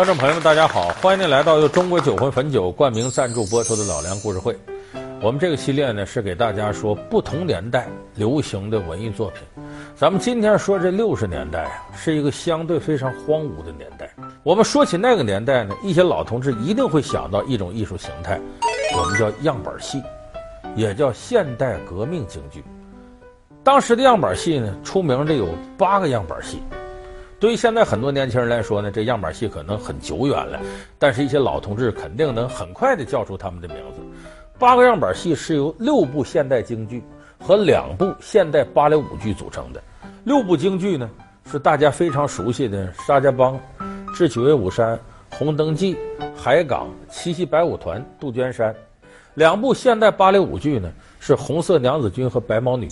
观众朋友们，大家好！欢迎您来到由中国酒魂汾酒冠名赞助播出的《老梁故事会》。我们这个系列呢，是给大家说不同年代流行的文艺作品。咱们今天说这六十年代啊，是一个相对非常荒芜的年代。我们说起那个年代呢，一些老同志一定会想到一种艺术形态，我们叫样板戏，也叫现代革命京剧。当时的样板戏呢，出名的有八个样板戏。对于现在很多年轻人来说呢，这样板戏可能很久远了，但是一些老同志肯定能很快的叫出他们的名字。八个样板戏是由六部现代京剧和两部现代芭蕾舞剧组成的。六部京剧呢，是大家非常熟悉的《沙家浜》《智取威虎山》《红灯记》《海港》《七夕白舞团》《杜鹃山》。两部现代芭蕾舞剧呢，是《红色娘子军》和《白毛女》。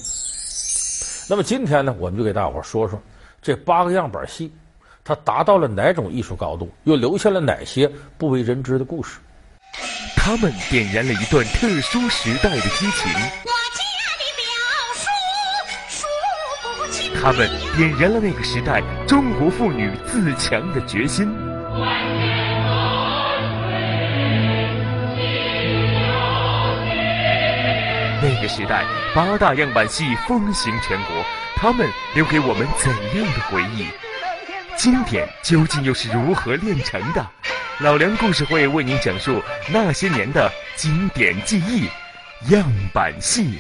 那么今天呢，我们就给大伙说说。这八个样板戏，它达到了哪种艺术高度？又留下了哪些不为人知的故事？他们点燃了一段特殊时代的激情。他们点燃了那个时代中国妇女自强的决心。那个时代，八大样板戏风行全国。他们留给我们怎样的回忆？经典究竟又是如何炼成的？老梁故事会为您讲述那些年的经典记忆——样板戏。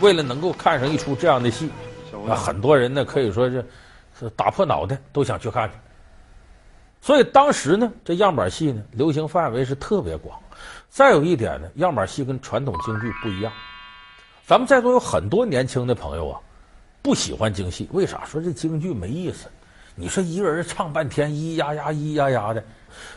为了能够看上一出这样的戏，啊，很多人呢可以说是是打破脑袋都想去看去。所以当时呢，这样板戏呢流行范围是特别广。再有一点呢，样板戏跟传统京剧不一样。咱们在座有很多年轻的朋友啊。不喜欢京戏，为啥？说这京剧没意思。你说一个人唱半天，咿咿呀呀，咿咿呀呀的。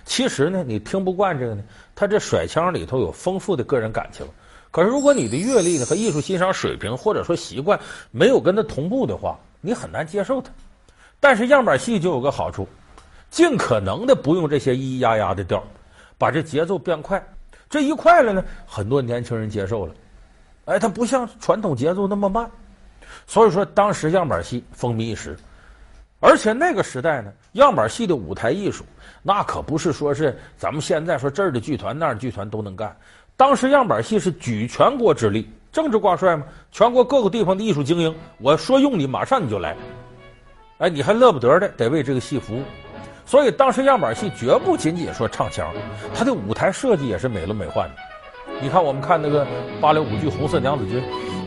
其实呢，你听不惯这个呢，他这甩腔里头有丰富的个人感情。可是如果你的阅历呢和艺术欣赏水平或者说习惯没有跟他同步的话，你很难接受他。但是样板戏就有个好处，尽可能的不用这些咿咿呀呀的调，把这节奏变快。这一快了呢，很多年轻人接受了。哎，它不像传统节奏那么慢。所以说，当时样板戏风靡一时，而且那个时代呢，样板戏的舞台艺术那可不是说是咱们现在说这儿的剧团那儿的剧团都能干。当时样板戏是举全国之力，政治挂帅嘛，全国各个地方的艺术精英，我说用你，马上你就来。哎，你还乐不得的，得为这个戏服务。所以当时样板戏绝不仅仅说唱腔，它的舞台设计也是美轮美奂的。你看，我们看那个芭蕾舞剧《红色娘子军》，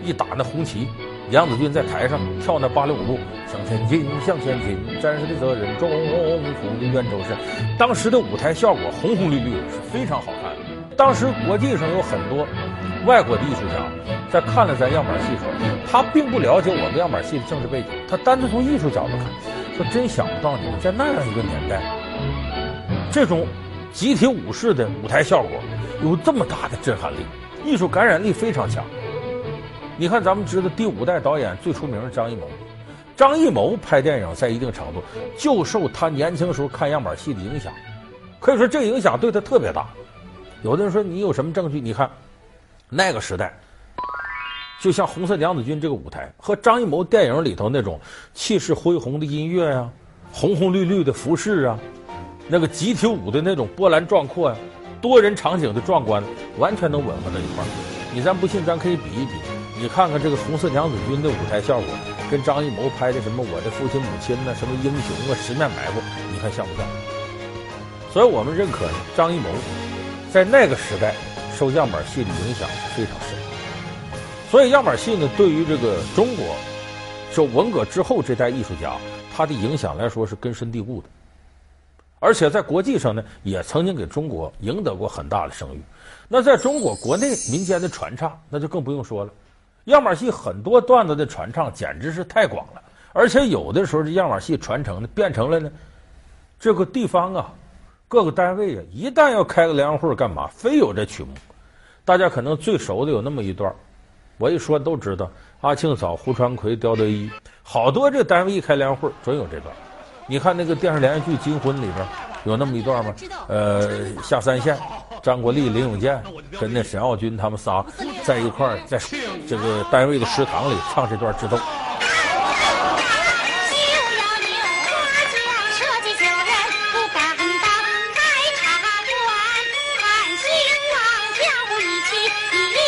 一打那红旗。杨子军在台上跳那芭蕾舞步，向前进，向前进，战士的责任重，红的冤仇深。当时的舞台效果红红绿绿，是非常好看的。当时国际上有很多外国的艺术家在看了咱样板戏时，他并不了解我们样板戏的政治背景，他单纯从艺术角度看，说真想不到你们在那样一个年代，这种集体舞式的舞台效果有这么大的震撼力，艺术感染力非常强。你看，咱们知道第五代导演最出名的张艺谋，张艺谋拍电影在一定程度就受他年轻时候看样板戏的影响，可以说这个影响对他特别大。有的人说你有什么证据？你看那个时代，就像《红色娘子军》这个舞台和张艺谋电影里头那种气势恢宏的音乐、啊、红红绿绿的服饰啊、那个集体舞的那种波澜壮阔呀、多人场景的壮观，完全能吻合在一块儿。你咱不信，咱可以比一比。你看看这个《红色娘子军》的舞台效果，跟张艺谋拍的什么《我的父亲母亲》呐，什么英雄啊、十面埋伏，你看像不像？所以我们认可，张艺谋在那个时代受样板戏的影响非常深。所以样板戏呢，对于这个中国，受文革之后这代艺术家，他的影响来说是根深蒂固的。而且在国际上呢，也曾经给中国赢得过很大的声誉。那在中国国内民间的传唱，那就更不用说了。样板戏很多段子的传唱简直是太广了，而且有的时候这样板戏传承的变成了呢，这个地方啊，各个单位啊，一旦要开个联欢会干嘛，非有这曲目。大家可能最熟的有那么一段，我一说都知道。阿庆嫂、胡传魁、刁德一，好多这单位一开联欢会准有这段。你看那个电视连续剧《金婚》里边有那么一段吗？呃，下三线，张国立、林永健跟那沈奥军他们仨在一块儿，在这个单位的食堂里唱这段智斗。一。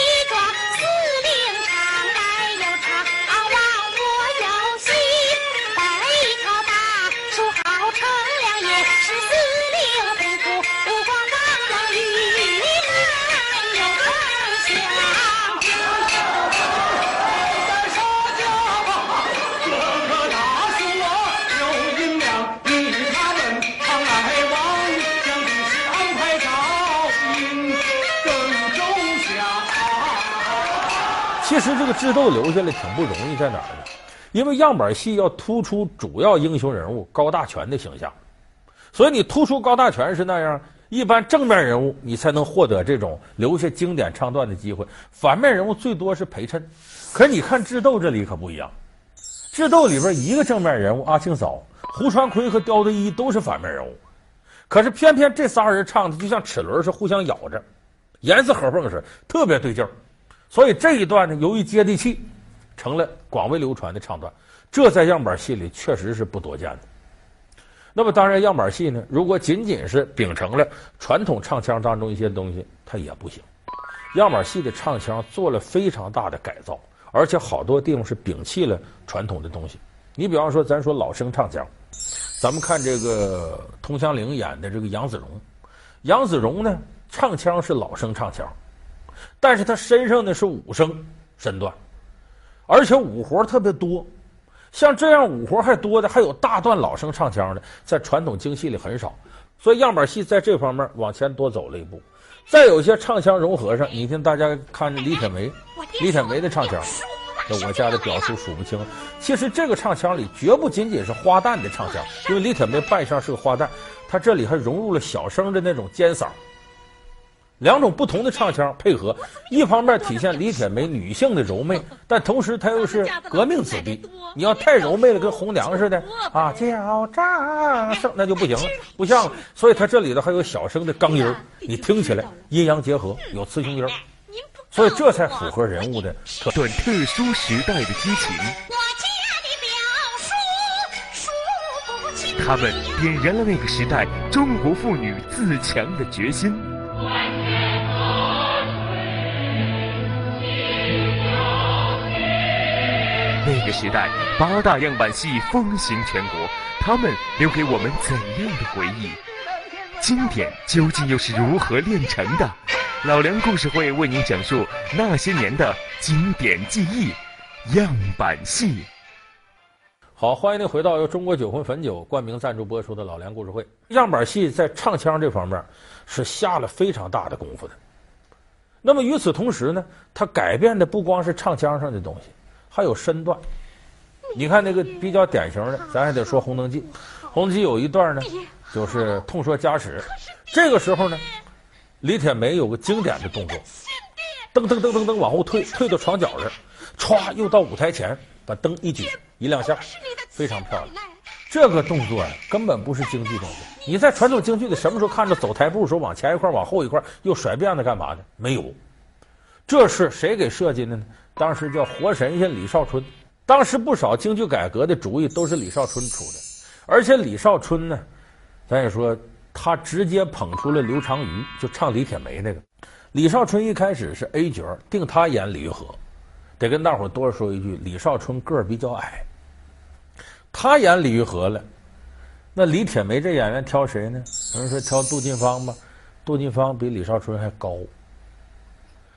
其实这个智斗留下来挺不容易，在哪儿呢？因为样板戏要突出主要英雄人物高大全的形象，所以你突出高大全是那样，一般正面人物你才能获得这种留下经典唱段的机会，反面人物最多是陪衬。可你看智斗这里可不一样，智斗里边一个正面人物阿庆嫂、胡传魁和刁德一都是反面人物，可是偏偏这仨人唱的就像齿轮是互相咬着，严丝合缝似的，特别对劲儿。所以这一段呢，由于接地气，成了广为流传的唱段。这在样板戏里确实是不多见的。那么当然，样板戏呢，如果仅仅是秉承了传统唱腔当中一些东西，它也不行。样板戏的唱腔做了非常大的改造，而且好多地方是摒弃了传统的东西。你比方说，咱说老生唱腔，咱们看这个佟湘灵演的这个杨子荣，杨子荣呢唱腔是老生唱腔。但是他身上呢是武生身段，而且武活特别多，像这样武活还多的，还有大段老生唱腔的，在传统京戏里很少，所以样板戏在这方面往前多走了一步。再有一些唱腔融合上，你听大家看李铁梅，李铁梅的唱腔，我家的表叔数不清。其实这个唱腔里绝不仅仅是花旦的唱腔，因为李铁梅扮相是个花旦，她这里还融入了小生的那种尖嗓。两种不同的唱腔配合，一方面体现李铁梅女性的柔媚，但同时她又是革命子弟。你要太柔媚了，跟红娘似的啊，叫张声那就不行了，不像了。所以她这里头还有小声的钢音儿，你听起来阴阳结合，有雌雄音儿，所以这才符合人物的特段特殊时代的激情。我家的表叔数不清。他们点燃了那个时代中国妇女自强的决心。个时代，八大样板戏风行全国，他们留给我们怎样的回忆？经典究竟又是如何炼成的？老梁故事会为您讲述那些年的经典记忆——样板戏。好，欢迎您回到由中国酒魂汾酒冠名赞助播出的老梁故事会。样板戏在唱腔这方面是下了非常大的功夫的。那么与此同时呢，它改变的不光是唱腔上的东西。还有身段，你看那个比较典型的，咱还得说《红灯记》。《红灯记》有一段呢，就是痛说家史。这个时候呢，李铁梅有个经典的动作，噔噔噔噔噔往后退，退到床角这儿，歘又到舞台前，把灯一举一亮相，非常漂亮。这个动作呀，根本不是京剧动作。你在传统京剧的什么时候看着走台步的时候往前一块往后一块又甩辫子干嘛的？没有。这是谁给设计的呢？当时叫活神仙李少春。当时不少京剧改革的主意都是李少春出的，而且李少春呢，咱也说他直接捧出了刘长瑜，就唱李铁梅那个。李少春一开始是 A 角，定他演李玉和。得跟大伙多说一句，李少春个儿比较矮，他演李玉和了。那李铁梅这演员挑谁呢？有人说挑杜近芳吧，杜近芳比李少春还高。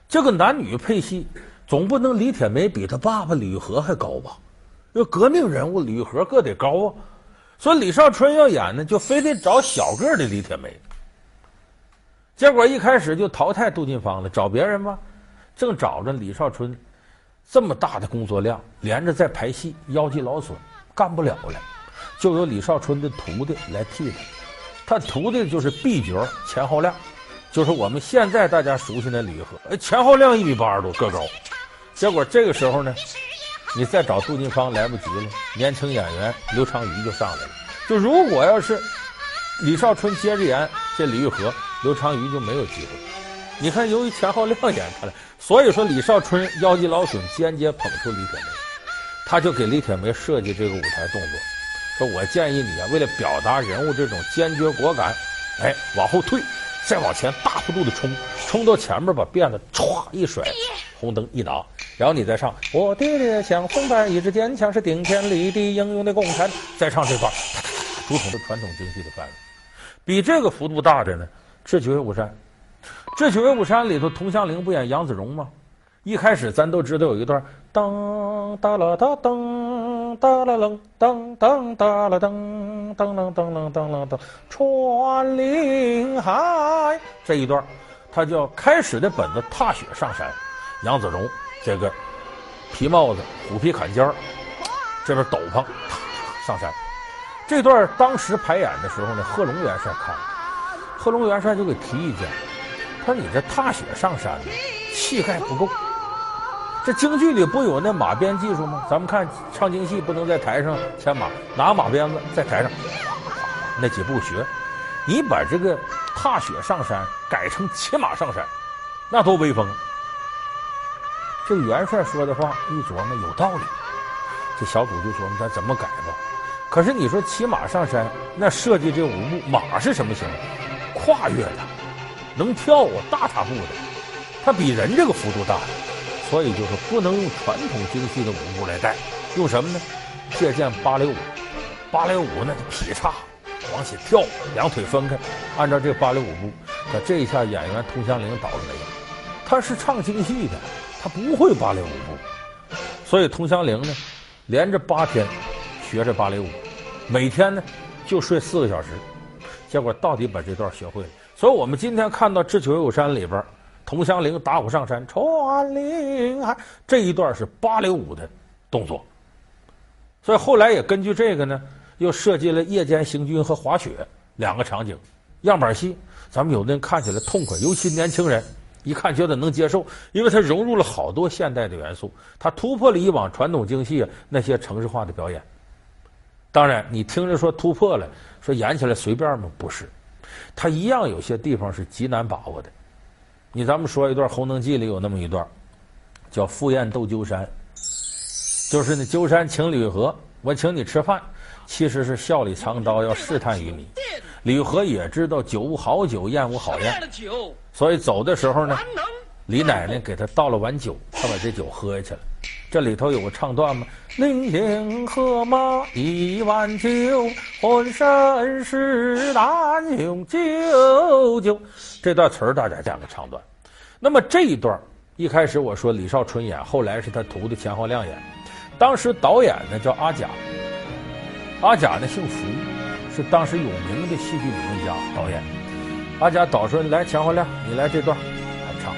这个男女配戏，总不能李铁梅比他爸爸李玉和还高吧？这革命人物李玉和个得高啊，所以李少春要演呢，就非得找小个的李铁梅。结果一开始就淘汰杜近芳了，找别人吧。正找着李少春，这么大的工作量，连着在排戏，腰肌劳损，干不了了，就由李少春的徒弟来替他。他徒弟就是 B 角钱浩亮。就是我们现在大家熟悉的李玉和，哎，钱浩亮一米八十多，个高。结果这个时候呢，你再找杜金芳来不及了，年轻演员刘长瑜就上来了。就如果要是李少春接着演这李玉和，刘长瑜就没有机会。你看，由于钱浩亮演他了，所以说李少春腰肌劳损，间接捧出李铁梅，他就给李铁梅设计这个舞台动作，说我建议你啊，为了表达人物这种坚决果敢，哎，往后退。再往前大幅度的冲，冲到前面把辫子歘一甩，红灯一拿，然后你再唱我爹爹像风帆一直坚强是顶天立地英勇的共产，再唱这段，竹筒的传统京剧的范围，比这个幅度大的呢，《智取威虎山》，《智取威虎山》里头，佟湘玲不演杨子荣吗？一开始咱都知道有一段当哒啦哒当哒啦楞噔噔哒啦当当啷当啷当啷当穿林海这一段，他叫开始的本子踏雪上山，杨子荣这个皮帽子虎皮坎肩儿这边斗篷上山。这段当时排演的时候呢，贺龙元帅看了，贺龙元帅就给提意见，他说：“你这踏雪上山，气概不够。”这京剧里不有那马鞭技术吗？咱们看唱京戏不能在台上牵马，拿马鞭子在台上，那几步学，你把这个踏雪上山改成骑马上山，那多威风！这元帅说的话一琢磨有道理，这小组就说：“咱怎么改吧？”可是你说骑马上山，那设计这五步，马是什么形？跨越的，能跳啊，大踏步的，它比人这个幅度大。所以就是不能用传统京戏的舞步来带，用什么呢？借鉴芭蕾舞。芭蕾舞呢，劈叉往起跳，两腿分开，按照这芭蕾舞步。可这一下演员佟湘灵倒了霉，他是唱京戏的，他不会芭蕾舞步。所以佟湘灵呢，连着八天学这芭蕾舞，每天呢就睡四个小时，结果到底把这段学会了。所以我们今天看到《智取威虎山》里边。佟湘灵打虎上山，穿林海这一段是芭蕾舞的动作，所以后来也根据这个呢，又设计了夜间行军和滑雪两个场景样板戏。咱们有的人看起来痛快，尤其年轻人一看觉得能接受，因为它融入了好多现代的元素，它突破了以往传统京戏啊那些程式化的表演。当然，你听着说突破了，说演起来随便吗？不是，它一样有些地方是极难把握的。你咱们说一段《红灯记》里有那么一段，叫“赴宴斗鸠山”，就是那鸠山请吕和，我请你吃饭，其实是笑里藏刀，要试探于你。吕和也知道酒无好酒，宴无好宴，所以走的时候呢，李奶奶给他倒了碗酒，他把这酒喝下去了。这里头有个唱段吗：“临行喝马一碗酒，浑身是胆雄赳赳。”这段词儿大家这样的唱段。那么这一段一开始我说李少春演，后来是他徒弟钱浩亮演。当时导演呢叫阿甲，阿甲呢姓福，是当时有名的戏剧理论家导演。阿甲导说：“来，钱浩亮，你来这段，来唱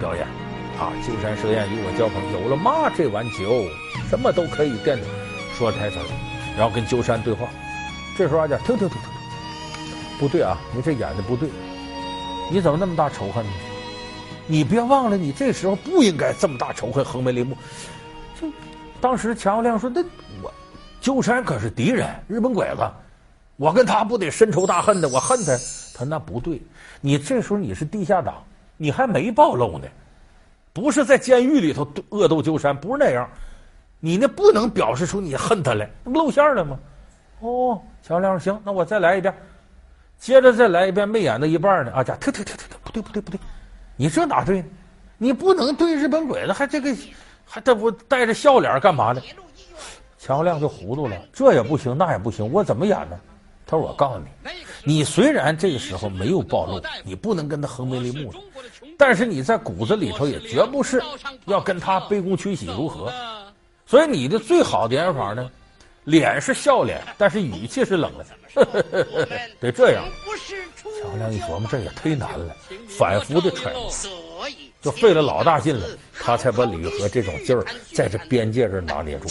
表演。啊，鸠山设宴与我交朋，有了妈这碗酒，什么都可以垫底。”说台词，然后跟鸠山对话。这时候阿甲停停停停，不对啊，你这演的不对，你怎么那么大仇恨呢？你别忘了，你这时候不应该这么大仇恨横眉立目。就当时钱浩亮说：“那我鸠山可是敌人，日本鬼子，我跟他不得深仇大恨的，我恨他。”他：“那不对，你这时候你是地下党，你还没暴露呢，不是在监狱里头恶斗鸠山，不是那样。你那不能表示出你恨他来，不露馅了吗？”哦，乔亮：“行，那我再来一遍。”接着再来一遍，没演到一半呢，阿甲，停停停停停，不对不对不对。你这哪对？你不能对日本鬼子还这个，还这不带着笑脸干嘛呢？乔亮就糊涂了，这也不行，那也不行，我怎么演呢？他说：“我告诉你，你虽然这个时候没有暴露，你不能跟他横眉立目，但是你在骨子里头也绝不是要跟他卑躬屈膝如何。所以你的最好的演法呢，脸是笑脸，但是语气是冷的，得这样。”钱浩亮一琢磨，这也忒难了，反复的揣摩，就费了老大劲了，他才把李玉和这种劲儿在这边界这拿捏住。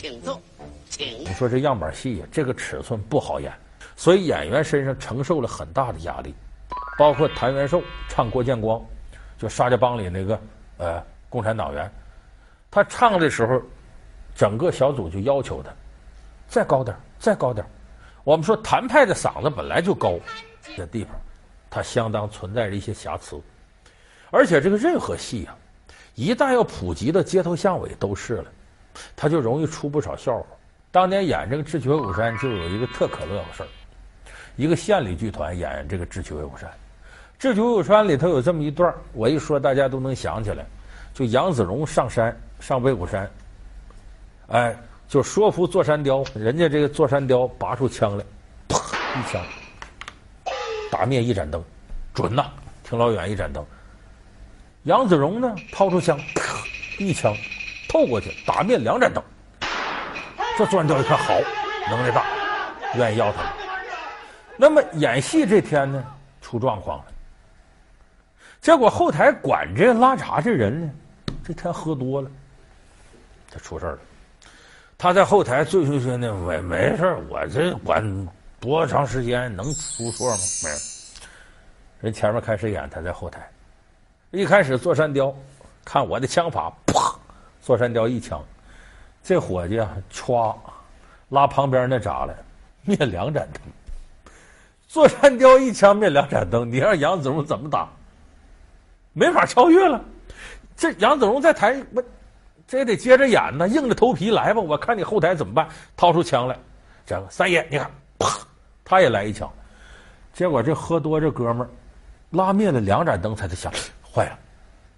你说这样板戏呀，这个尺寸不好演，所以演员身上承受了很大的压力。包括谭元寿唱郭建光，就沙家浜里那个呃共产党员，他唱的时候，整个小组就要求他再高点，再高点。我们说谭派的嗓子本来就高，这地方。它相当存在着一些瑕疵，而且这个任何戏啊，一旦要普及到街头巷尾都是了，它就容易出不少笑话。当年演这个《智取威虎山》就有一个特可乐的事儿，一个县里剧团演这个《智取威虎山》，智取威虎山里头有这么一段，我一说大家都能想起来，就杨子荣上山上威虎山，哎，就说服座山雕，人家这个座山雕拔出枪来，啪一枪，打灭一盏灯，准呐，挺老远一盏灯。杨子荣呢，掏出枪，啪一枪透过去，打灭两盏灯。这座山雕一看好，能耐大，愿意要他。那么演戏这天呢，出状况了。结果后台管这拉闸这人呢，这天喝多了，他出事了。他在后台醉醺醺的，没没事我这管多长时间能出错吗？没有。人前面开始演，他在后台。一开始座山雕看我的枪法，啪，座山雕一枪，这伙计啊，歘，拉旁边那闸来，灭两盏灯。座山雕一枪灭两盏灯，你让杨子荣怎么打？没法超越了。这杨子荣在台，我这也得接着演呢，硬着头皮来吧。我看你后台怎么办？掏出枪来，这个三爷，你看，啪，他也来一枪。结果这喝多这哥们儿拉灭了两盏灯，才得想，坏了，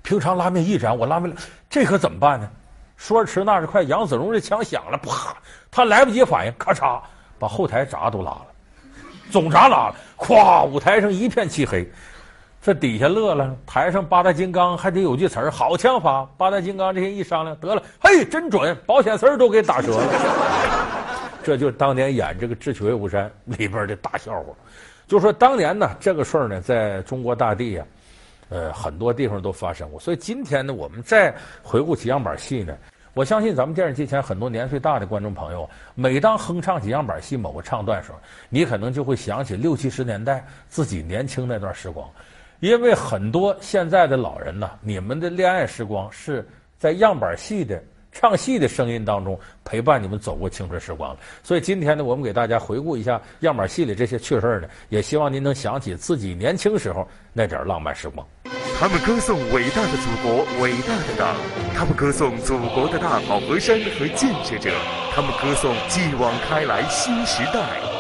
平常拉灭一盏，我拉灭了，这可怎么办呢？说时迟那时快，杨子荣这枪响了，啪，他来不及反应，咔嚓，把后台闸都拉了。总闸拉了，咵！舞台上一片漆黑，这底下乐了。台上八大金刚还得有句词儿，好枪法。八大金刚这些一商量，得了，嘿，真准，保险丝儿都给打折了。这就是当年演这个《智取威虎山》里边的大笑话。就说当年呢，这个事儿呢，在中国大地呀，呃，很多地方都发生过。所以今天呢，我们再回顾起样板戏呢。我相信咱们电视机前很多年岁大的观众朋友，每当哼唱起样板戏某个唱段时候，你可能就会想起六七十年代自己年轻那段时光，因为很多现在的老人呢，你们的恋爱时光是在样板戏的唱戏的声音当中陪伴你们走过青春时光的。所以今天呢，我们给大家回顾一下样板戏里这些趣事儿呢，也希望您能想起自己年轻时候那点浪漫时光。他们歌颂伟大的祖国，伟大的党；他们歌颂祖国的大好河山和建设者；他们歌颂继往开来新时代。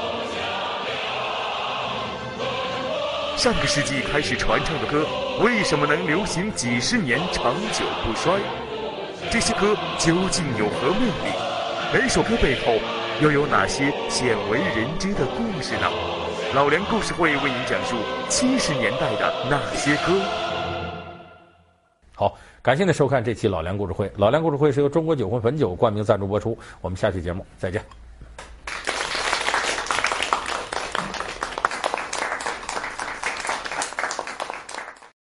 上个世纪开始传唱的歌，为什么能流行几十年，长久不衰？这些歌究竟有何魅力？每首歌背后又有哪些鲜为人知的故事呢？老梁故事会为您讲述七十年代的那些歌。好，感谢您收看这期老梁故事会。老梁故事会是由中国酒魂汾酒冠名赞助播出。我们下期节目再见。